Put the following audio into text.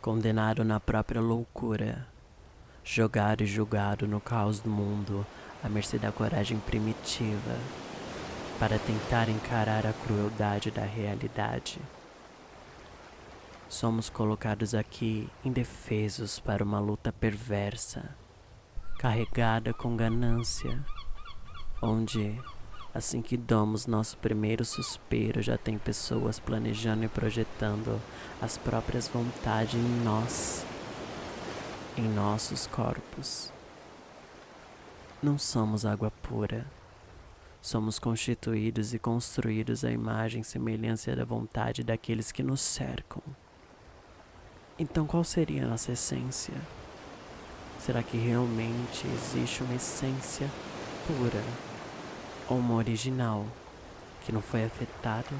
condenado na própria loucura, jogado e julgado no caos do mundo à mercê da coragem primitiva, para tentar encarar a crueldade da realidade. Somos colocados aqui indefesos para uma luta perversa, carregada com ganância, onde, assim que damos nosso primeiro suspiro, já tem pessoas planejando e projetando as próprias vontades em nós, em nossos corpos. Não somos água pura. Somos constituídos e construídos à imagem e semelhança da vontade daqueles que nos cercam. Então, qual seria a nossa essência? Será que realmente existe uma essência pura ou uma original que não foi afetada